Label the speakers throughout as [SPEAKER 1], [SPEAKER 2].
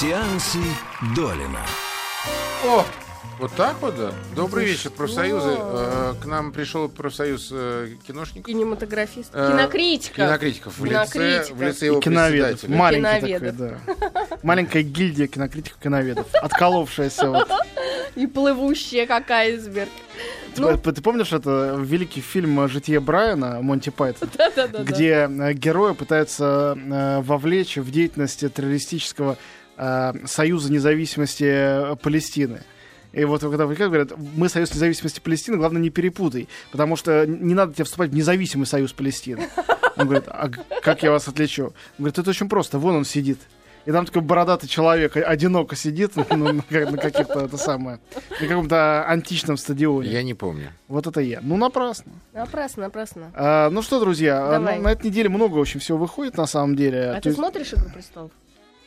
[SPEAKER 1] Сеансы Долина.
[SPEAKER 2] О, вот так вот, да? Добрый вечер, профсоюзы. Э, К нам пришел профсоюз э, киношников.
[SPEAKER 3] Кинематографист.
[SPEAKER 2] Э,
[SPEAKER 3] Кинокритиков.
[SPEAKER 2] Кинокритиков. В лице, в лице его
[SPEAKER 4] киноведов. Маленький
[SPEAKER 3] Киноведов.
[SPEAKER 4] такой, да. Маленькая гильдия кинокритиков киноведов. Отколовшаяся вот.
[SPEAKER 3] И плывущая, как айсберг.
[SPEAKER 4] Ты,
[SPEAKER 3] Ну.
[SPEAKER 4] ты помнишь это великий фильм «Житие Брайана» Монти Пайтон?
[SPEAKER 3] Да-да-да.
[SPEAKER 4] где э, герои пытаются э, вовлечь в деятельность террористического э, Союза независимости Палестины. И вот когда возникают, говорят, мы Союз независимости Палестины, главное не перепутай, потому что не надо тебе вступать в независимый Союз Палестины. Он говорит, а как я вас отличу? Он говорит, это очень просто, вон он сидит. И там такой бородатый человек одиноко сидит ну, на, как- на каких-то это самое, на каком-то античном стадионе.
[SPEAKER 2] Я не помню.
[SPEAKER 4] Вот это я. Ну, напрасно.
[SPEAKER 3] Напрасно, напрасно.
[SPEAKER 4] А, ну что, друзья, а,
[SPEAKER 3] Давай.
[SPEAKER 4] ну, на этой неделе много очень всего выходит, на самом деле.
[SPEAKER 3] А
[SPEAKER 4] То
[SPEAKER 3] ты
[SPEAKER 4] есть
[SPEAKER 3] смотришь «Игру престолов»?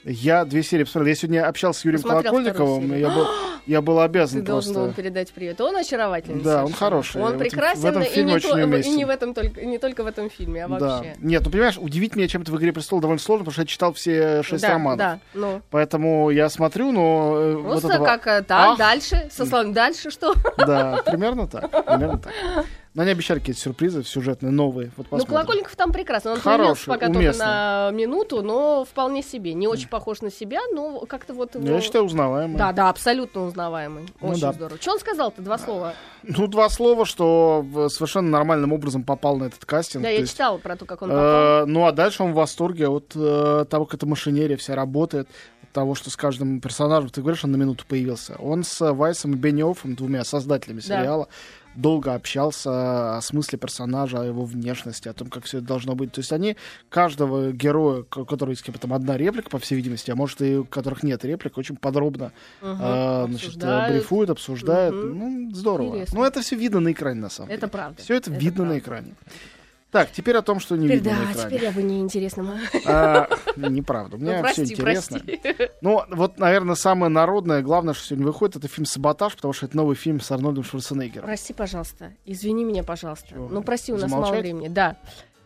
[SPEAKER 4] Я две серии посмотрел. Я сегодня общался с Юрием
[SPEAKER 3] Посмотрел
[SPEAKER 4] Колокольниковым, и я был, я был
[SPEAKER 3] Ты
[SPEAKER 4] обязан
[SPEAKER 3] должен
[SPEAKER 4] просто...
[SPEAKER 3] был передать привет. Он очаровательный.
[SPEAKER 4] Да, он
[SPEAKER 3] совершенно.
[SPEAKER 4] хороший.
[SPEAKER 3] Он
[SPEAKER 4] В этом-
[SPEAKER 3] прекрасен,
[SPEAKER 4] в этом
[SPEAKER 3] и,
[SPEAKER 4] фильме
[SPEAKER 3] не
[SPEAKER 4] очень
[SPEAKER 3] то- и
[SPEAKER 4] уместен.
[SPEAKER 3] не в этом только, не только в этом фильме, а
[SPEAKER 4] Да.
[SPEAKER 3] вообще.
[SPEAKER 4] Нет, ну понимаешь, удивить меня чем-то в «Игре престолов» довольно сложно, потому что я читал все шесть
[SPEAKER 3] да,
[SPEAKER 4] романов.
[SPEAKER 3] Да, ну.
[SPEAKER 4] Поэтому я смотрю, но... э, вот
[SPEAKER 3] Просто
[SPEAKER 4] этого-
[SPEAKER 3] как э, так,
[SPEAKER 4] Ах.
[SPEAKER 3] дальше, со словами дальше что?
[SPEAKER 4] Да, примерно так. Примерно так. Но они обещали какие-то сюрпризы сюжетные, новые. Вот
[SPEAKER 3] Ну. Колокольников там прекрасно. Он
[SPEAKER 4] Хороший,
[SPEAKER 3] пока только
[SPEAKER 4] уместный.
[SPEAKER 3] на минуту, но вполне себе. Не очень похож на себя, но как-то вот его...
[SPEAKER 4] Я считаю, узнаваемый.
[SPEAKER 3] Да, да, абсолютно узнаваемый.
[SPEAKER 4] Ну
[SPEAKER 3] Очень
[SPEAKER 4] да.
[SPEAKER 3] здорово. Что он сказал-то? Два слова.
[SPEAKER 4] Ну, два слова, что совершенно нормальным образом попал на этот кастинг.
[SPEAKER 3] Да, я
[SPEAKER 4] есть,
[SPEAKER 3] читала про то, как он попал.
[SPEAKER 4] Э, Ну, а дальше он в восторге от э, того, как эта машинерия вся работает, от того, что с каждым персонажем, ты говоришь, он на минуту появился. Он с Вайсом и Бенни Оффом, двумя создателями
[SPEAKER 3] Да.
[SPEAKER 4] сериала, долго общался о смысле персонажа, о его внешности, о том, как все это должно быть. То есть они каждого героя, у которого есть там одна реплика, по всей видимости, а может и у которых нет реплик, очень подробно
[SPEAKER 3] Мгм.
[SPEAKER 4] э, значит,
[SPEAKER 3] Обсуждают.
[SPEAKER 4] брифуют, обсуждают.
[SPEAKER 3] Мгм.
[SPEAKER 4] Ну, здорово.
[SPEAKER 3] Интересно.
[SPEAKER 4] Ну, это все видно на экране, на самом
[SPEAKER 3] Это
[SPEAKER 4] деле.
[SPEAKER 3] правда.
[SPEAKER 4] Все это,
[SPEAKER 3] Это
[SPEAKER 4] видно на
[SPEAKER 3] правда.
[SPEAKER 4] экране. Так, теперь о том, что не
[SPEAKER 3] Теперь,
[SPEAKER 4] видно на
[SPEAKER 3] да,
[SPEAKER 4] экране.
[SPEAKER 3] теперь я бы неинтересным.
[SPEAKER 4] А, неправда. Мне
[SPEAKER 3] Ну,
[SPEAKER 4] все
[SPEAKER 3] прости,
[SPEAKER 4] интересно.
[SPEAKER 3] прости.
[SPEAKER 4] Ну, вот, наверное, самое народное, главное, что сегодня выходит, это фильм «Саботаж», потому что это новый фильм с Арнольдом Шварценеггером.
[SPEAKER 3] Прости, пожалуйста. Извини меня, пожалуйста.
[SPEAKER 4] Чего?
[SPEAKER 3] Ну, прости, у нас мало
[SPEAKER 4] Замолчать?
[SPEAKER 3] времени. Да.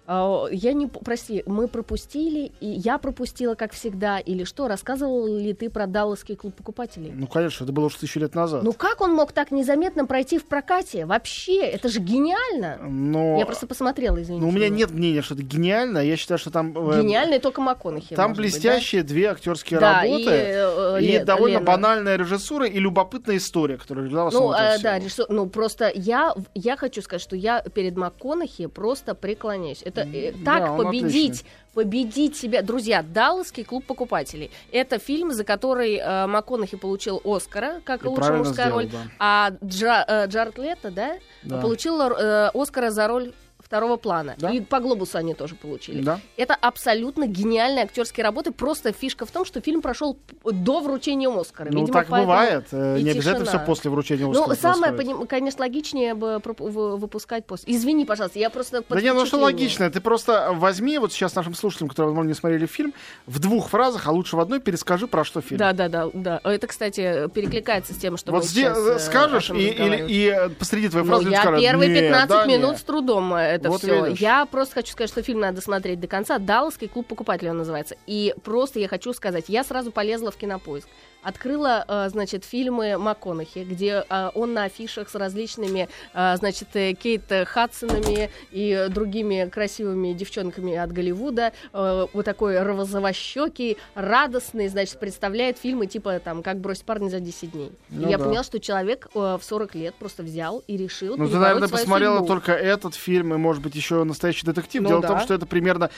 [SPEAKER 3] А, Я не... Прости, мы пропустили, и я пропустила, как всегда, или что? Рассказывал ли ты про Далласский клуб покупателей?
[SPEAKER 4] Ну, конечно, это было уже тысячу лет назад.
[SPEAKER 3] Ну как он мог так незаметно пройти в прокате? Вообще, это же гениально.
[SPEAKER 4] Но,
[SPEAKER 3] Я просто посмотрела, извините.
[SPEAKER 4] ну, у меня нет мнения, что это гениально. Я считаю, что там... э,
[SPEAKER 3] Гениальный только МакКонахи.
[SPEAKER 4] Там
[SPEAKER 3] может быть, да?
[SPEAKER 4] блестящие две актерские
[SPEAKER 3] Да,
[SPEAKER 4] работы.
[SPEAKER 3] и, э,
[SPEAKER 4] И
[SPEAKER 3] Ле-
[SPEAKER 4] довольно
[SPEAKER 3] Лена.
[SPEAKER 4] банальная режиссура и любопытная история, которая лежала в
[SPEAKER 3] Ну,
[SPEAKER 4] всего.
[SPEAKER 3] да, режиссер- ну просто я, я хочу сказать, что я перед МакКонахи просто преклоняюсь. Это э,
[SPEAKER 4] Да,
[SPEAKER 3] так
[SPEAKER 4] он
[SPEAKER 3] победить,
[SPEAKER 4] отличный.
[SPEAKER 3] победить себя. Друзья, Далласский клуб покупателей. Это фильм, за который э, МакКонахи получил Оскара, как
[SPEAKER 4] И
[SPEAKER 3] лучшая мужская
[SPEAKER 4] сделал,
[SPEAKER 3] роль.
[SPEAKER 4] да.
[SPEAKER 3] А Джа, э, Джаред Лето, да,
[SPEAKER 4] Да.
[SPEAKER 3] получил э, Оскара за роль второго плана.
[SPEAKER 4] Да.
[SPEAKER 3] И по глобусу они тоже получили.
[SPEAKER 4] Да.
[SPEAKER 3] Это абсолютно гениальные актерские работы. Просто фишка в том, что фильм прошел до вручения Оскара.
[SPEAKER 4] Ну,
[SPEAKER 3] Видимо,
[SPEAKER 4] так бывает. э,
[SPEAKER 3] и
[SPEAKER 4] Не обязательно все после вручения
[SPEAKER 3] Ну,
[SPEAKER 4] Оскара
[SPEAKER 3] самое,
[SPEAKER 4] происходит.
[SPEAKER 3] поним- конечно, логичнее бы выпускать после. Извини, пожалуйста, я просто
[SPEAKER 4] Да не, ну что логично, ты просто возьми вот сейчас нашим слушателям, которые, возможно, не смотрели фильм, в двух фразах, а лучше в одной, перескажи, про что фильм.
[SPEAKER 3] Да, да, да, да. Это, кстати, перекликается с тем, что
[SPEAKER 4] вот
[SPEAKER 3] мы
[SPEAKER 4] здесь
[SPEAKER 3] сейчас, э,
[SPEAKER 4] скажешь, и,
[SPEAKER 3] разговариваем.
[SPEAKER 4] и э, посреди твоей
[SPEAKER 3] Ну,
[SPEAKER 4] фразы люди
[SPEAKER 3] я
[SPEAKER 4] скажут,
[SPEAKER 3] первые
[SPEAKER 4] «Не,
[SPEAKER 3] 15
[SPEAKER 4] да,
[SPEAKER 3] минут
[SPEAKER 4] не».
[SPEAKER 3] с трудом это
[SPEAKER 4] Вот
[SPEAKER 3] все.
[SPEAKER 4] видишь.
[SPEAKER 3] Я просто хочу сказать, что фильм надо смотреть до конца. Далласский клуб покупателей он называется. И просто я хочу сказать, я сразу полезла в кинопоиск. Открыла, э, значит, фильмы МакКонахи, где э, он на афишах с различными, э, значит, Кейт Хадсонами и другими красивыми девчонками от Голливуда. Вот такой розовощекий, радостный, значит, представляет фильмы типа там «Как бросить парня за 10 дней».
[SPEAKER 4] Ну
[SPEAKER 3] я
[SPEAKER 4] да.
[SPEAKER 3] поняла, что человек в 40 лет просто взял и решил
[SPEAKER 4] Ну, ты, наверное, посмотрела
[SPEAKER 3] судьбу.
[SPEAKER 4] только этот фильм и, может быть, еще настоящий детектив.
[SPEAKER 3] Ну
[SPEAKER 4] Дело
[SPEAKER 3] да.
[SPEAKER 4] в том, что это примерно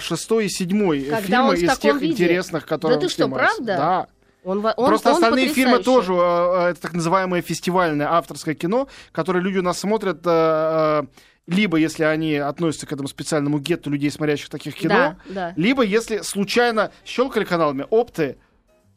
[SPEAKER 4] шестой и седьмой фильмы
[SPEAKER 3] в
[SPEAKER 4] из тех
[SPEAKER 3] виде?
[SPEAKER 4] интересных, которые
[SPEAKER 3] Да ты что,
[SPEAKER 4] снимается.
[SPEAKER 3] правда?
[SPEAKER 4] Да.
[SPEAKER 3] Он, он,
[SPEAKER 4] Просто
[SPEAKER 3] он
[SPEAKER 4] остальные фильмы тоже, э, э, это так называемое фестивальное авторское кино, которое люди у нас смотрят, э, э, либо если они относятся к этому специальному гетту людей, смотрящих таких кино,
[SPEAKER 3] Да, да.
[SPEAKER 4] либо если случайно щелкали каналами опты,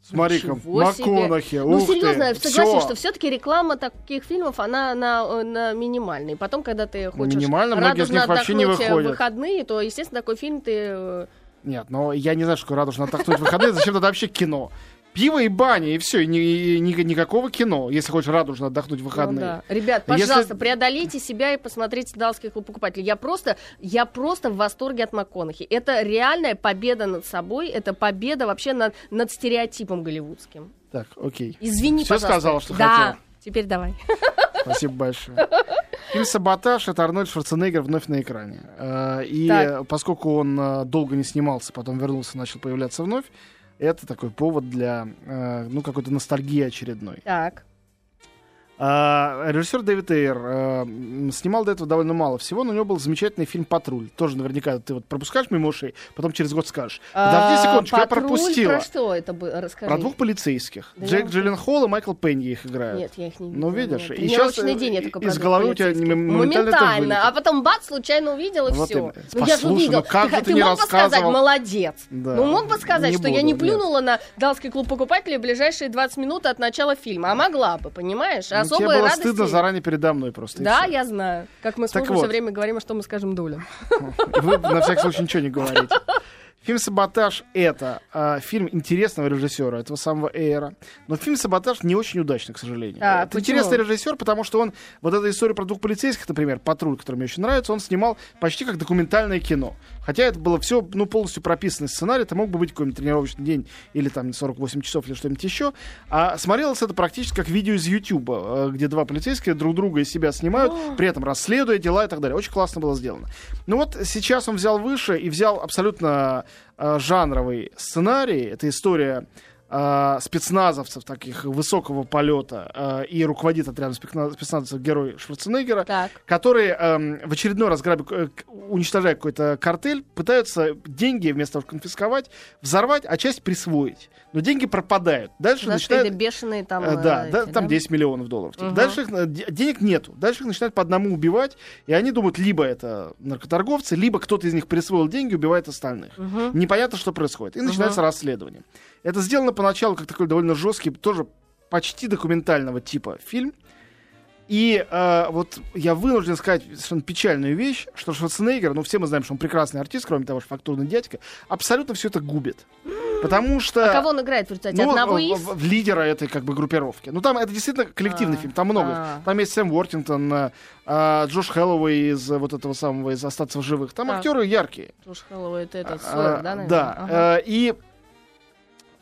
[SPEAKER 4] смотри-ка,
[SPEAKER 3] Ничего себе.
[SPEAKER 4] МакКонахи,
[SPEAKER 3] Ну,
[SPEAKER 4] ух ты,
[SPEAKER 3] серьезно, согласен,
[SPEAKER 4] всё.
[SPEAKER 3] что все-таки реклама таких фильмов, она на, э, на минимальной. Потом, когда ты хочешь
[SPEAKER 4] минимально, многие из них вообще не выходят.
[SPEAKER 3] выходные, то, естественно, такой фильм ты...
[SPEAKER 4] Нет, но я не знаю, что радужно отдохнуть в выходные, зачем тогда вообще кино? Пиво и баня, и все, и и ни- никакого кино, если хочешь радужно отдохнуть в
[SPEAKER 3] Ну
[SPEAKER 4] выходные.
[SPEAKER 3] да. Ребят,
[SPEAKER 4] Если-
[SPEAKER 3] пожалуйста, преодолейте себя и посмотрите «Далласский клуб покупателей». Я просто, я просто в восторге от МакКонахи. Это реальная победа над собой, это победа вообще над, над стереотипом голливудским.
[SPEAKER 4] Так, окей.
[SPEAKER 3] Извини,
[SPEAKER 4] Всё
[SPEAKER 3] пожалуйста.
[SPEAKER 4] сказала, что
[SPEAKER 3] Да,
[SPEAKER 4] хотела.
[SPEAKER 3] теперь давай.
[SPEAKER 4] Спасибо большое. Фильм «Саботаж» — это Арнольд Шварценеггер вновь на экране. Э, И
[SPEAKER 3] Так.
[SPEAKER 4] поскольку он э, долго не снимался, потом вернулся, начал появляться вновь, это такой повод для, э, ну, какой-то ностальгии очередной.
[SPEAKER 3] Так.
[SPEAKER 4] А, режиссер Дэвид Эйр э, снимал до этого довольно мало всего, но у него был замечательный фильм «Патруль». Тоже наверняка ты вот пропускаешь мимо ушей, потом через год скажешь. Подожди
[SPEAKER 3] А,
[SPEAKER 4] секундочку, я пропустила.
[SPEAKER 3] Про что это было? Расскажи.
[SPEAKER 4] Про двух полицейских.
[SPEAKER 3] Да я-
[SPEAKER 4] Джилленхол и Майкл Пенни их играют.
[SPEAKER 3] Нет, я их не
[SPEAKER 4] Ну,
[SPEAKER 3] видела,
[SPEAKER 4] видишь,
[SPEAKER 3] нет.
[SPEAKER 4] и
[SPEAKER 3] Тренировочный
[SPEAKER 4] э,
[SPEAKER 3] день я только
[SPEAKER 4] из головы у тебя моментально.
[SPEAKER 3] А потом бац, случайно увидела, и
[SPEAKER 4] Вот
[SPEAKER 3] все. Ну, я же
[SPEAKER 4] ну как же ты
[SPEAKER 3] ты
[SPEAKER 4] не
[SPEAKER 3] мог бы сказать,
[SPEAKER 4] рассказывал?
[SPEAKER 3] молодец.
[SPEAKER 4] Да.
[SPEAKER 3] Ну, мог бы сказать,
[SPEAKER 4] Не
[SPEAKER 3] что я не
[SPEAKER 4] нет.
[SPEAKER 3] плюнула на Далский клуб покупателей в ближайшие 20 минут от начала фильма. А могла бы, понимаешь?
[SPEAKER 4] Ну,
[SPEAKER 3] Особой
[SPEAKER 4] тебе было
[SPEAKER 3] радости...
[SPEAKER 4] стыдно заранее передо мной просто.
[SPEAKER 3] Да, я знаю. Как мы с
[SPEAKER 4] Так
[SPEAKER 3] мужем
[SPEAKER 4] вот.
[SPEAKER 3] все время говорим, что мы скажем Дуле.
[SPEAKER 4] Вы на всякий случай ничего не говорите. Фильм «Саботаж» — это а, фильм интересного режиссера, этого самого Эйра. Но фильм «Саботаж» не очень удачный, к сожалению.
[SPEAKER 3] А,
[SPEAKER 4] это
[SPEAKER 3] почему?
[SPEAKER 4] интересный режиссер, потому что он, вот эту историю про двух полицейских, например, «Патруль», который мне очень нравится, он снимал почти как документальное кино. Хотя это было все, ну, полностью прописанный сценарий, это мог бы быть какой-нибудь тренировочный день или там 48 часов или что-нибудь еще. А смотрелось это практически как видео из Ютуба, э, где два полицейских друг друга из себя снимают, при этом расследуя дела и так далее. Очень классно было сделано. Ну вот сейчас он взял выше и взял абсолютно э, жанровый сценарий. Это история э, спецназовцев таких высокого полета э, и руководит отрядом спецна- спецназовцев герой Шварценеггера,
[SPEAKER 3] Так.
[SPEAKER 4] которые эм, в очередной раз грабя, э, уничтожая какой-то картель, пытаются деньги вместо того, чтобы конфисковать, взорвать, а часть присвоить. Но деньги пропадают. Дальше начинают...
[SPEAKER 3] бешеные там...
[SPEAKER 4] Э,
[SPEAKER 3] э,
[SPEAKER 4] Да, да,
[SPEAKER 3] эти,
[SPEAKER 4] там
[SPEAKER 3] да?
[SPEAKER 4] 10 миллионов долларов.
[SPEAKER 3] Мгм.
[SPEAKER 4] Дальше их, э, де- денег нету. Дальше их начинают по одному убивать, и они думают, либо это наркоторговцы, либо кто-то из них присвоил деньги, убивает остальных.
[SPEAKER 3] Мгм.
[SPEAKER 4] Непонятно, что происходит. И начинается расследование. Это сделано поначалу как такой довольно жесткий, тоже почти документального типа фильм. И э, вот я вынужден сказать совершенно печальную вещь, что Шварценеггер, ну все мы знаем, что он прекрасный артист, кроме того, что фактурный дядька, абсолютно все это губит. Потому что...
[SPEAKER 3] А кого он играет в результате?
[SPEAKER 4] Ну,
[SPEAKER 3] Одного из?
[SPEAKER 4] в- в лидера этой как бы группировки. Ну там это действительно коллективный
[SPEAKER 3] А,
[SPEAKER 4] фильм, там много.
[SPEAKER 3] а.
[SPEAKER 4] Там есть Сэм Уортингтон, а, Джош Хэллоуэй из вот этого самого из остаться в живых. Там
[SPEAKER 3] Так.
[SPEAKER 4] актеры яркие.
[SPEAKER 3] Джош Хэллоуэй, это этот,
[SPEAKER 4] А,
[SPEAKER 3] Сойер, да, наверное?
[SPEAKER 4] да.
[SPEAKER 3] Ага.
[SPEAKER 4] Э, и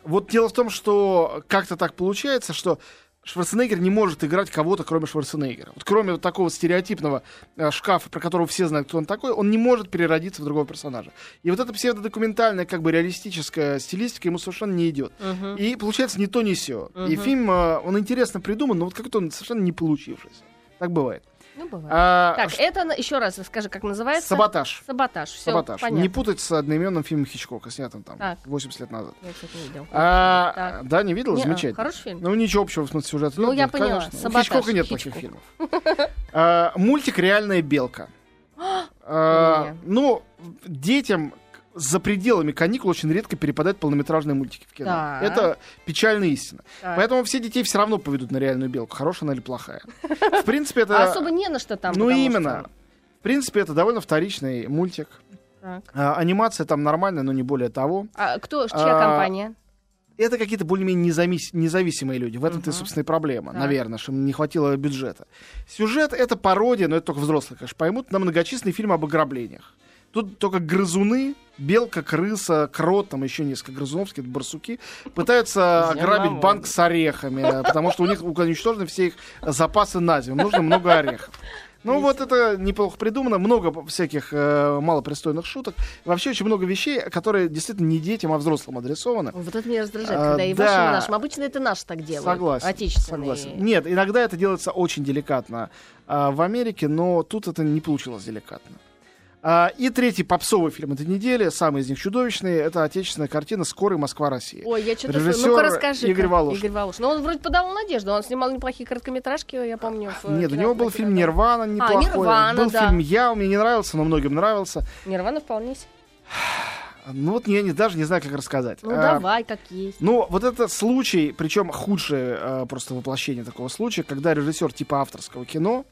[SPEAKER 4] вот дело в том, что как-то так получается, что Шварценеггер не может играть кого-то, кроме Шварценеггера. Вот кроме вот такого стереотипного э, шкафа, про которого все знают, кто он такой, он не может переродиться в другого персонажа. И вот эта псевдодокументальная, как бы реалистическая стилистика ему совершенно не идет.
[SPEAKER 3] Мгм.
[SPEAKER 4] И получается не то, не все. И
[SPEAKER 3] Мгм.
[SPEAKER 4] фильм, э, он интересно придуман, но вот как-то он совершенно не получившийся. Так бывает.
[SPEAKER 3] Ну, бывает.
[SPEAKER 4] А,
[SPEAKER 3] Так,
[SPEAKER 4] ш-
[SPEAKER 3] это, еще раз скажи, как называется?
[SPEAKER 4] Саботаж.
[SPEAKER 3] Саботаж. Все,
[SPEAKER 4] Саботаж.
[SPEAKER 3] понятно.
[SPEAKER 4] Не путать с одноименным фильмом Хичкока, снятым там
[SPEAKER 3] Так.
[SPEAKER 4] 80 лет назад.
[SPEAKER 3] Я, кстати, не видел.
[SPEAKER 4] А,
[SPEAKER 3] Так.
[SPEAKER 4] да, не видел?
[SPEAKER 3] Не-а,
[SPEAKER 4] Замечательно.
[SPEAKER 3] Хороший фильм?
[SPEAKER 4] Ну, ничего общего в смысле сюжета
[SPEAKER 3] Ну,
[SPEAKER 4] нет,
[SPEAKER 3] я поняла.
[SPEAKER 4] конечно. У
[SPEAKER 3] Саботаж,
[SPEAKER 4] Хичкока нет плохих
[SPEAKER 3] Хичкок.
[SPEAKER 4] фильмов. А, Мультик «Реальная белка». А,
[SPEAKER 3] Не.
[SPEAKER 4] Ну, детям за пределами каникул очень редко перепадают полнометражные мультики в кино.
[SPEAKER 3] Так.
[SPEAKER 4] Это печальная истина.
[SPEAKER 3] Так.
[SPEAKER 4] Поэтому все детей все равно поведут на реальную белку, хорошая она или плохая. В принципе, это...
[SPEAKER 3] А особо не на что там.
[SPEAKER 4] Ну, именно.
[SPEAKER 3] что-
[SPEAKER 4] В принципе, это довольно вторичный мультик.
[SPEAKER 3] Так.
[SPEAKER 4] А, анимация там нормальная, но не более того.
[SPEAKER 3] А кто, чья
[SPEAKER 4] А,
[SPEAKER 3] компания?
[SPEAKER 4] Это какие-то более-менее независ- независимые люди. В этом-то,
[SPEAKER 3] Мгм.
[SPEAKER 4] собственно, и проблема,
[SPEAKER 3] Так.
[SPEAKER 4] наверное, что не хватило бюджета. Сюжет — это пародия, но это только взрослые, конечно, поймут, на многочисленный фильм об ограблениях. Тут только грызуны, белка, крыса, крот, там еще несколько грызунов, какие-то барсуки, пытаются ограбить банк с орехами, потому что у них уничтожены все их запасы на зиму. Нужно много орехов. Ну вот это неплохо придумано, много всяких э, малопристойных шуток. Вообще очень много вещей, которые действительно не детям, а взрослым адресованы.
[SPEAKER 3] Вот это меня раздражает,
[SPEAKER 4] А,
[SPEAKER 3] когда и
[SPEAKER 4] да.
[SPEAKER 3] вашим, и нашим. Обычно это наши так делают.
[SPEAKER 4] Согласен.
[SPEAKER 3] Отечественные.
[SPEAKER 4] Согласен. Нет, иногда это делается очень деликатно а, в Америке, но тут это не получилось деликатно. А, и третий попсовый фильм этой недели, самый из них чудовищный, это отечественная картина «Скорый Москва-Россия».
[SPEAKER 3] Ой, я что-то... Ну-ка расскажи.
[SPEAKER 4] Игорь Волошин.
[SPEAKER 3] Игорь Волошин. Ну, он вроде подавал надежду. Он снимал неплохие короткометражки, я помню. в, э,
[SPEAKER 4] Нет, у него был фильм «Нирвана» неплохой.
[SPEAKER 3] «Нирвана»,
[SPEAKER 4] был
[SPEAKER 3] да.
[SPEAKER 4] фильм «Я», мне не нравился, но многим нравился.
[SPEAKER 3] Нирвана вполне себе.
[SPEAKER 4] Ну вот я не, даже не знаю, как рассказать.
[SPEAKER 3] Ну,
[SPEAKER 4] А,
[SPEAKER 3] давай, как есть.
[SPEAKER 4] Ну, вот это случай, причем худшее э, просто воплощение такого случая, когда режиссер типа авторского кино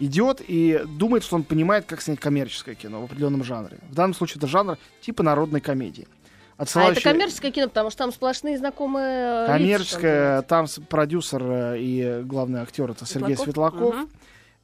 [SPEAKER 4] идет и думает, что он понимает, как снять коммерческое кино в определенном жанре. В данном случае это жанр типа народной комедии.
[SPEAKER 3] А
[SPEAKER 4] отсылающие...
[SPEAKER 3] это коммерческое кино, потому что там сплошные знакомые лица,
[SPEAKER 4] Коммерческое, там с- продюсер э, и главный актер это Сергей
[SPEAKER 3] Светлаков?
[SPEAKER 4] Светлаков.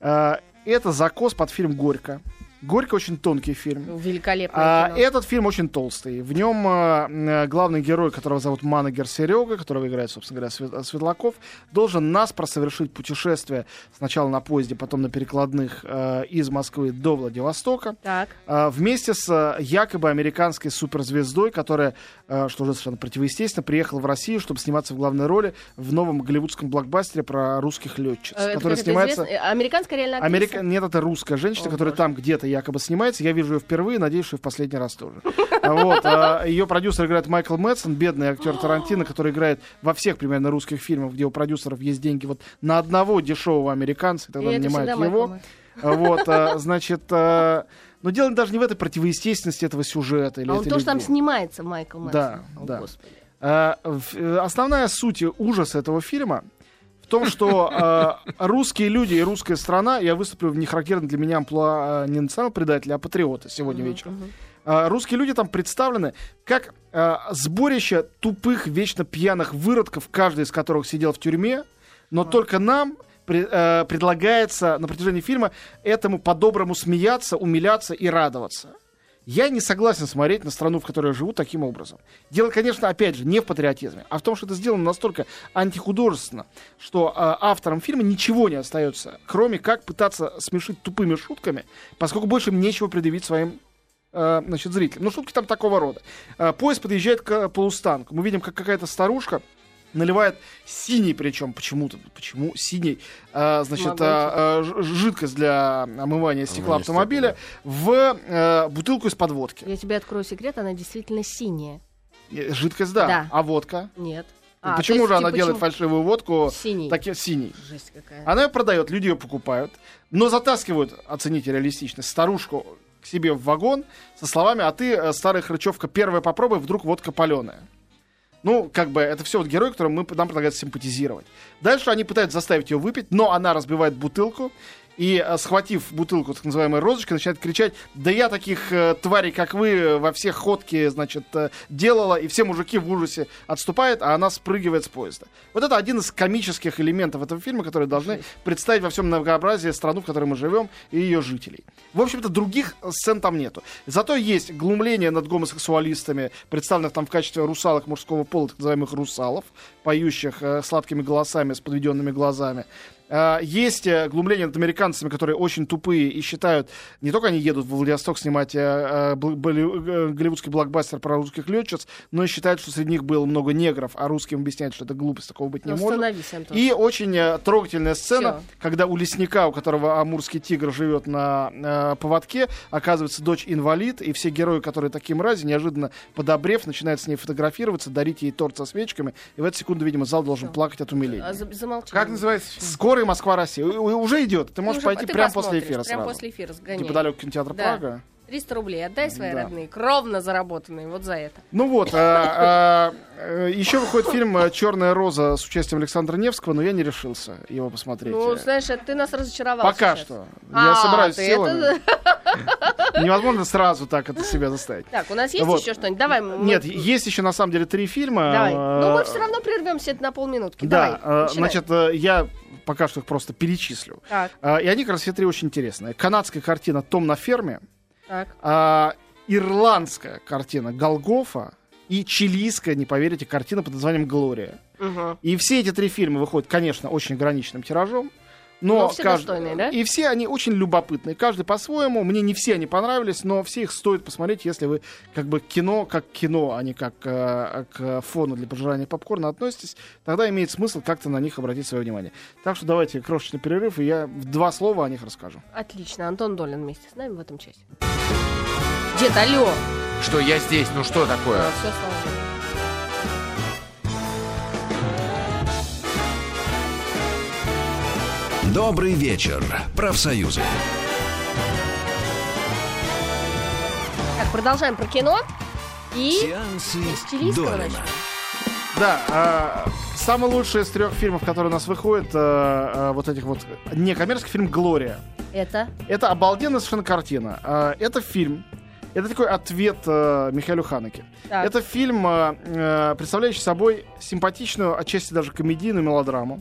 [SPEAKER 4] Э, Это закос под фильм «Горько». «Горько» очень тонкий фильм.
[SPEAKER 3] Великолепное
[SPEAKER 4] А, этот фильм очень толстый. В нем э, э, главный герой, которого зовут Манагер Серега, которого играет, собственно говоря, Свет- Светлаков, должен наспро совершить путешествие сначала на поезде, потом на перекладных э, из Москвы до Владивостока.
[SPEAKER 3] Так.
[SPEAKER 4] А, вместе с э, якобы американской суперзвездой, которая, э, что уже совершенно противоестественно, приехала в Россию, чтобы сниматься в главной роли в новом голливудском блокбастере про русских летчиц,
[SPEAKER 3] Э, это
[SPEAKER 4] который снимается...
[SPEAKER 3] э, Американская реальная актриса?
[SPEAKER 4] Америка... Нет, это русская женщина,
[SPEAKER 3] О,
[SPEAKER 4] которая
[SPEAKER 3] боже.
[SPEAKER 4] там где-то якобы снимается. Я вижу ее впервые, надеюсь, что и в последний раз тоже. Вот. а, Ее продюсер играет Майкл Мэтсон, бедный актер Тарантино, который играет во всех примерно русских фильмах, где у продюсеров есть деньги вот на одного дешевого американца, и
[SPEAKER 3] И
[SPEAKER 4] тогда
[SPEAKER 3] это
[SPEAKER 4] нанимают его. А, Вот, а, значит, а, но дело даже не в этой противоестественности этого сюжета. Или
[SPEAKER 3] А он тоже там снимается, Майкл Мэтсон.
[SPEAKER 4] Да,
[SPEAKER 3] О,
[SPEAKER 4] да.
[SPEAKER 3] Господи.
[SPEAKER 4] А, э, Основная суть ужаса этого фильма том, что а, русские люди и русская страна, я выступлю в нехарактерном для меня амплуа а, не национального предателя, а патриота сегодня вечером. А, Русские люди там представлены как а, сборище тупых, вечно пьяных выродков, каждый из которых сидел в тюрьме, но только нам пре- э, предлагается на протяжении фильма этому по-доброму смеяться, умиляться и радоваться. Я не согласен смотреть на страну, в которой я живу, таким образом. Дело, конечно, опять же, не в патриотизме, а в том, что это сделано настолько антихудожественно, что э, авторам фильма ничего не остается, кроме как пытаться смешить тупыми шутками, поскольку больше им нечего предъявить своим э, значит, зрителям. Ну, шутки там такого рода. Э, поезд подъезжает к полустанку. Мы видим, как какая-то старушка наливает синий, причем почему-то, почему синий, э, значит, э, ж- жидкость для омывания стекла
[SPEAKER 2] Омывания
[SPEAKER 4] автомобиля в э, бутылку из-под водки.
[SPEAKER 3] Я тебе открою секрет, она действительно синяя.
[SPEAKER 4] Э, Жидкость, да.
[SPEAKER 3] Да.
[SPEAKER 4] А водка?
[SPEAKER 3] Нет.
[SPEAKER 4] Ну,
[SPEAKER 3] А,
[SPEAKER 4] почему
[SPEAKER 3] есть,
[SPEAKER 4] же она
[SPEAKER 3] типа,
[SPEAKER 4] делает
[SPEAKER 3] почему-
[SPEAKER 4] фальшивую водку
[SPEAKER 3] Синий.
[SPEAKER 4] таки, синий?
[SPEAKER 3] Жесть какая.
[SPEAKER 4] Она ее продает, люди ее покупают, но затаскивают, оцените реалистичность, старушку к себе в вагон со словами, а ты, э, старая хрычевка, первая попробуй, вдруг водка паленая. Ну, как бы, это все вот герой, которому мы, нам предлагается симпатизировать. Дальше они пытаются заставить ее выпить, но она разбивает бутылку, и, э, схватив бутылку так называемой розочкой, начинает кричать, да я таких э, тварей, как вы, во всех ходки, значит, э, делала, и все мужики в ужасе отступают, а она спрыгивает с поезда. Вот это один из комических элементов этого фильма, которые должны представить во всем многообразии страну, в которой мы живем, и ее жителей. В общем-то, других сцен там нету. Зато есть глумление над гомосексуалистами, представленных там в качестве русалок мужского пола, так называемых русалов, поющих э, сладкими голосами с подведенными глазами. А, Есть э, глумление над американцами, которые очень тупые и считают, не только они едут в Владивосток снимать э, э, э, голливудский блокбастер про русских летчиц, но и считают, что среди них было много негров, а русским объясняют, что это глупость, такого быть не может.
[SPEAKER 3] Остановись, Антон.
[SPEAKER 4] И очень э, трогательная сцена,
[SPEAKER 3] Всё.
[SPEAKER 4] когда у лесника, у которого амурский тигр живет на э, поводке, оказывается дочь инвалид, и все герои, которые такие мрази, неожиданно подобрев, начинают с ней фотографироваться, дарить ей торт со свечками, и в эту секунду, видимо, зал должен плакать от умиления.
[SPEAKER 3] А, за- замолчи.
[SPEAKER 2] Как называется фильм?
[SPEAKER 4] Скорый Москва-Россия. Уже идет. Ты можешь пойти прямо после эфира
[SPEAKER 3] Прямо после эфира сгоняй.
[SPEAKER 4] Неподалеку кинотеатра
[SPEAKER 3] Да.
[SPEAKER 4] Прага.
[SPEAKER 3] 300 рублей отдай свои
[SPEAKER 4] Да.
[SPEAKER 3] родные, кровно заработанные, вот за это.
[SPEAKER 4] Ну вот, а, еще выходит фильм «Черная роза» с участием Александра Невского, но я не решился его посмотреть.
[SPEAKER 3] Ну, знаешь, ты нас разочаровал
[SPEAKER 4] Пока
[SPEAKER 3] сейчас.
[SPEAKER 4] что.
[SPEAKER 3] А,
[SPEAKER 4] я собираюсь
[SPEAKER 3] ты
[SPEAKER 4] силами.
[SPEAKER 3] это-
[SPEAKER 4] Невозможно сразу так это себя заставить.
[SPEAKER 3] Так, у нас есть
[SPEAKER 4] Вот.
[SPEAKER 3] еще что-нибудь? Давай. мы-
[SPEAKER 4] Нет, есть еще на самом деле три фильма.
[SPEAKER 3] Давай.
[SPEAKER 4] Э,
[SPEAKER 3] Ну, мы все равно прервемся на полминутки.
[SPEAKER 4] Да,
[SPEAKER 3] Давай,
[SPEAKER 4] э, значит, э, я пока что их просто перечислю.
[SPEAKER 3] Так,
[SPEAKER 4] Э, И они как раз все три очень интересные. Канадская картина «Том на ферме»,
[SPEAKER 3] так.
[SPEAKER 4] а, ирландская картина «Голгофа» и чилийская, не поверите, картина под названием «Глория».
[SPEAKER 3] Мгм.
[SPEAKER 4] И все эти три фильма выходят, конечно, очень ограниченным тиражом. Но,
[SPEAKER 3] Но все
[SPEAKER 4] каждый-
[SPEAKER 3] достойные, да?
[SPEAKER 4] И все они очень любопытные. Каждый по-своему. Мне не все они понравились, но все их стоит посмотреть, если вы как бы кино как кино, а не как э, к фону для пожирания попкорна относитесь. Тогда имеет смысл как-то на них обратить свое внимание. Так что давайте крошечный перерыв, и я в два слова о них расскажу.
[SPEAKER 3] Отлично, Антон Долин вместе с нами в этом часе. Дед, алло!
[SPEAKER 2] Что я здесь? Ну что такое?
[SPEAKER 3] А, все, слава
[SPEAKER 1] Добрый вечер, профсоюзы.
[SPEAKER 3] Так, продолжаем про кино. И
[SPEAKER 1] Сеансы Долина.
[SPEAKER 4] Да, а, самый лучший из трех фильмов, который у нас выходит, а, а, вот этих вот некоммерческих фильм «Глория».
[SPEAKER 3] это
[SPEAKER 4] Это обалденная совершенно картина. А, Это фильм, Это такой ответ э, Михаилу Ханеке.
[SPEAKER 3] Так.
[SPEAKER 4] Это фильм, э, э, представляющий собой симпатичную, отчасти даже комедийную мелодраму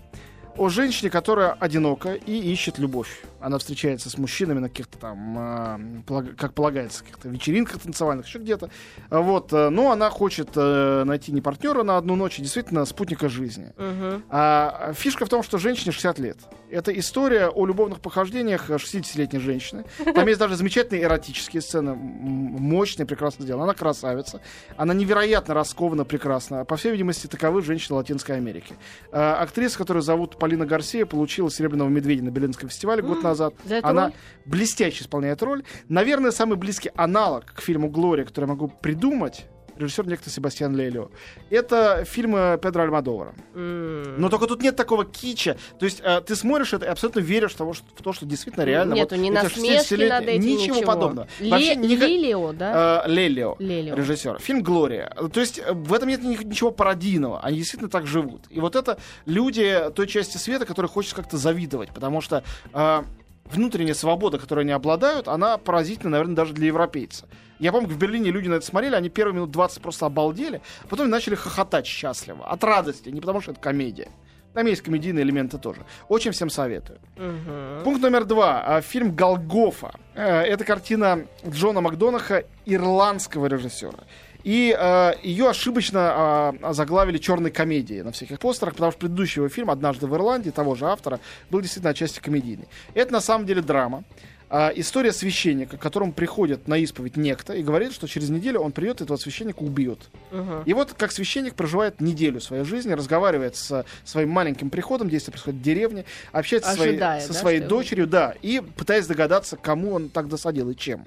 [SPEAKER 4] о женщине, которая одинока и ищет любовь. Она встречается с мужчинами на каких-то там, э, полаг- как полагается, каких-то вечеринках танцевальных, еще где-то. А Вот, э, но она хочет э, найти не партнера на одну ночь, а действительно спутника жизни.
[SPEAKER 3] Мгм.
[SPEAKER 4] А фишка в том, что женщине 60 лет. Это история о любовных похождениях 60-летней женщины. Там есть даже замечательные эротические сцены, мощные, прекрасно сделаны. Она красавица. Она невероятно раскована, прекрасна. По всей видимости, таковы женщины Латинской Америки. А, актриса, которую зовут Полина Гарсия, получила «Серебряного медведя» на Берлинском фестивале год назад.
[SPEAKER 3] За эту
[SPEAKER 4] Она
[SPEAKER 3] роль?
[SPEAKER 4] блестяще исполняет роль. Наверное, самый близкий аналог к фильму «Глория», который я могу придумать, режиссер некто Себастьян Лелио, это фильмы Педро Альмадовара.
[SPEAKER 3] М.
[SPEAKER 4] Но только тут нет такого кича. То есть э, ты смотришь это и абсолютно веришь в, того, что, в то, что действительно реально.
[SPEAKER 3] Нету
[SPEAKER 4] вот
[SPEAKER 3] ни
[SPEAKER 4] эти
[SPEAKER 3] насмешки
[SPEAKER 4] 60-летние
[SPEAKER 3] над этим,
[SPEAKER 4] Ничего,
[SPEAKER 3] ничего.
[SPEAKER 4] подобного.
[SPEAKER 3] Ле-
[SPEAKER 4] Вообще ника-
[SPEAKER 3] Лилио, да?
[SPEAKER 4] Э, Лелио,
[SPEAKER 3] Лелио.
[SPEAKER 4] режиссер. Фильм «Глория». То есть э, в этом нет ни- ничего пародийного. Они действительно так живут. И вот это люди той части света, которой хочется как-то завидовать. Потому что э, внутренняя свобода, которой они обладают, она поразительна, наверное, даже для европейца. Я помню, в Берлине люди на это смотрели, они первые минут 20 просто обалдели, потом начали хохотать счастливо. От радости, не потому что это комедия. Там есть комедийные элементы тоже. Очень всем советую.
[SPEAKER 3] Мгм.
[SPEAKER 4] Пункт номер два. А, Фильм «Голгофа». Э, Это картина Джона Макдонаха, ирландского режиссера. И э, ее ошибочно э, заглавили черной комедией на всяких постерах, потому что предыдущий его фильм «Однажды в Ирландии» того же автора был действительно отчасти комедийный. Это на самом деле драма. А, история священника, к которому приходит на исповедь некто и говорит, что через неделю он придет и этого священника убьет.
[SPEAKER 3] Мгм.
[SPEAKER 4] И вот как священник проживает неделю своей жизни, разговаривает со своим маленьким приходом, действие происходит в деревне, общается со своей,
[SPEAKER 3] Ожидая,
[SPEAKER 4] со
[SPEAKER 3] да,
[SPEAKER 4] своей дочерью, да, и пытаясь догадаться, кому он так досадил и чем.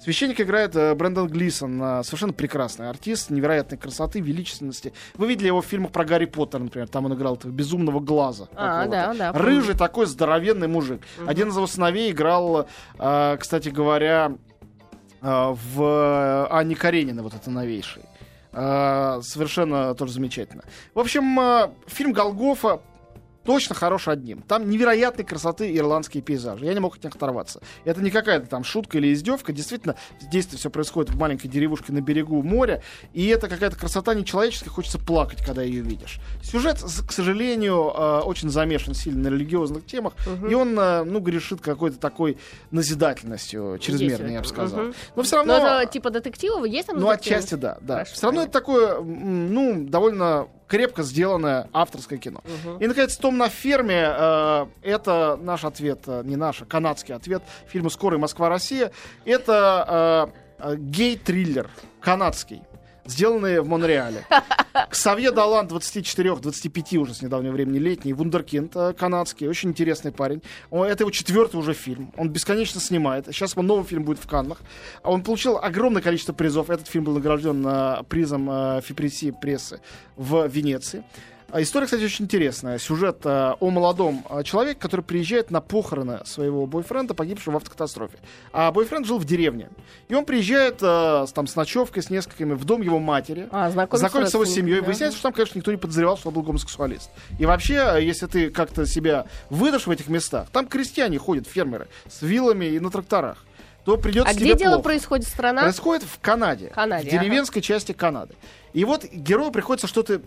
[SPEAKER 4] Священник играет э, Брэндон Глисон, э, совершенно прекрасный артист, невероятной красоты, величественности. Вы видели его в фильмах про Гарри Поттера, например, там он играл этого безумного глаза.
[SPEAKER 3] А, да, да, помню.
[SPEAKER 4] Рыжий такой здоровенный мужик. Один из его сыновей играл, э, кстати говоря, в Анне Каренина, вот это новейший. Совершенно тоже замечательно. В общем, фильм Голгофа точно хорош одним. Там невероятной красоты ирландские пейзажи. Я не мог от них оторваться. Это не какая-то там шутка или издевка. Действительно, действие все происходит в маленькой деревушке на берегу моря. И это какая-то красота нечеловеческая. Хочется плакать, когда ее видишь. Сюжет, к сожалению, э, очень замешан сильно на религиозных темах. И он, э, ну, грешит какой-то такой назидательностью чрезмерной, я бы сказал.
[SPEAKER 3] мгм.
[SPEAKER 4] Но все
[SPEAKER 3] Ну,
[SPEAKER 4] равно...
[SPEAKER 3] это типа детективов? Есть там
[SPEAKER 4] Ну,
[SPEAKER 3] детективы?
[SPEAKER 4] отчасти да, да.
[SPEAKER 3] Хорошо,
[SPEAKER 4] Все равно это такое, ну, довольно крепко сделанное авторское кино.
[SPEAKER 3] Мгм.
[SPEAKER 4] И, наконец, «Том на ферме» э, это наш ответ, э, не наш, а канадский ответ фильму «Скорый Москва-Россия». Это э, э, гей-триллер канадский сделанный в Монреале. Ксавье Далан, 24-25 уже с недавнего времени, летний, вундеркинд э, канадский, очень интересный парень. Он- это его четвертый уже фильм. Он бесконечно снимает. Сейчас его новый фильм будет в Каннах. А Он получил огромное количество призов. Этот фильм был награжден э, призом э, Фипреси прессы в Венеции. А История, кстати, очень интересная. Сюжет э, о молодом э, человеке, который приезжает на похороны своего бойфренда, погибшего в автокатастрофе. А бойфренд жил в деревне. И он приезжает э, с, там, с ночевкой, с несколькими, в дом его матери.
[SPEAKER 3] А, знакомиться
[SPEAKER 4] Знакомится с его семьей.
[SPEAKER 3] да.
[SPEAKER 4] Выясняется, что там, конечно, никто не подозревал, что он был гомосексуалист. И вообще, если ты как-то себя выдашь в этих местах, там крестьяне ходят, фермеры, с вилами и на тракторах, то придется
[SPEAKER 3] А где дело
[SPEAKER 4] плохо.
[SPEAKER 3] происходит? Страна?
[SPEAKER 4] Происходит в Канаде.
[SPEAKER 3] Канаде,
[SPEAKER 4] в деревенской части Канады. И вот герою приходится что-то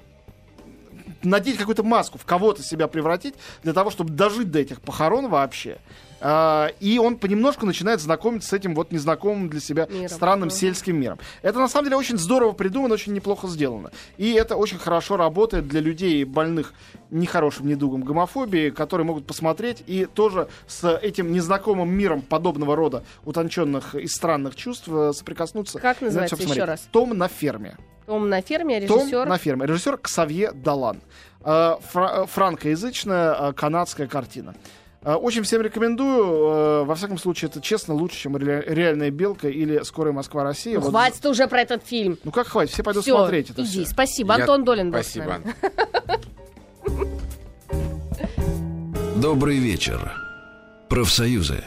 [SPEAKER 4] надеть какую-то маску, в кого-то себя превратить, для того, чтобы дожить до этих похорон вообще. А, и он понемножку начинает знакомиться с этим вот незнакомым для себя
[SPEAKER 3] Миром.
[SPEAKER 4] странным
[SPEAKER 3] Мгм.
[SPEAKER 4] сельским миром. Это на самом деле очень здорово придумано, очень неплохо сделано. И это очень хорошо работает для людей, больных нехорошим недугом гомофобии, которые могут посмотреть и тоже с этим незнакомым миром подобного рода утонченных и странных чувств э, соприкоснуться.
[SPEAKER 3] Как
[SPEAKER 4] знаете,
[SPEAKER 3] называется еще раз?
[SPEAKER 4] Том на ферме.
[SPEAKER 3] Том на ферме,
[SPEAKER 4] Том
[SPEAKER 3] режиссер.
[SPEAKER 4] на ферме. Режиссер Ксавье Далан. Э, фра- э, франкоязычная э, канадская картина. Очень всем рекомендую. Во всяком случае, это честно лучше, чем «Ре- «Реальная белка» или «Скорая Москва-Россия».
[SPEAKER 3] Ну,
[SPEAKER 4] Вот-
[SPEAKER 3] хватит уже про этот фильм.
[SPEAKER 4] Ну как хватит? Все пойдут
[SPEAKER 3] Всё,
[SPEAKER 4] смотреть это
[SPEAKER 3] иди.
[SPEAKER 4] всё.
[SPEAKER 3] Спасибо.
[SPEAKER 2] Я-
[SPEAKER 3] Антон Долин был
[SPEAKER 2] Спасибо.
[SPEAKER 1] Добрый вечер. Профсоюзы.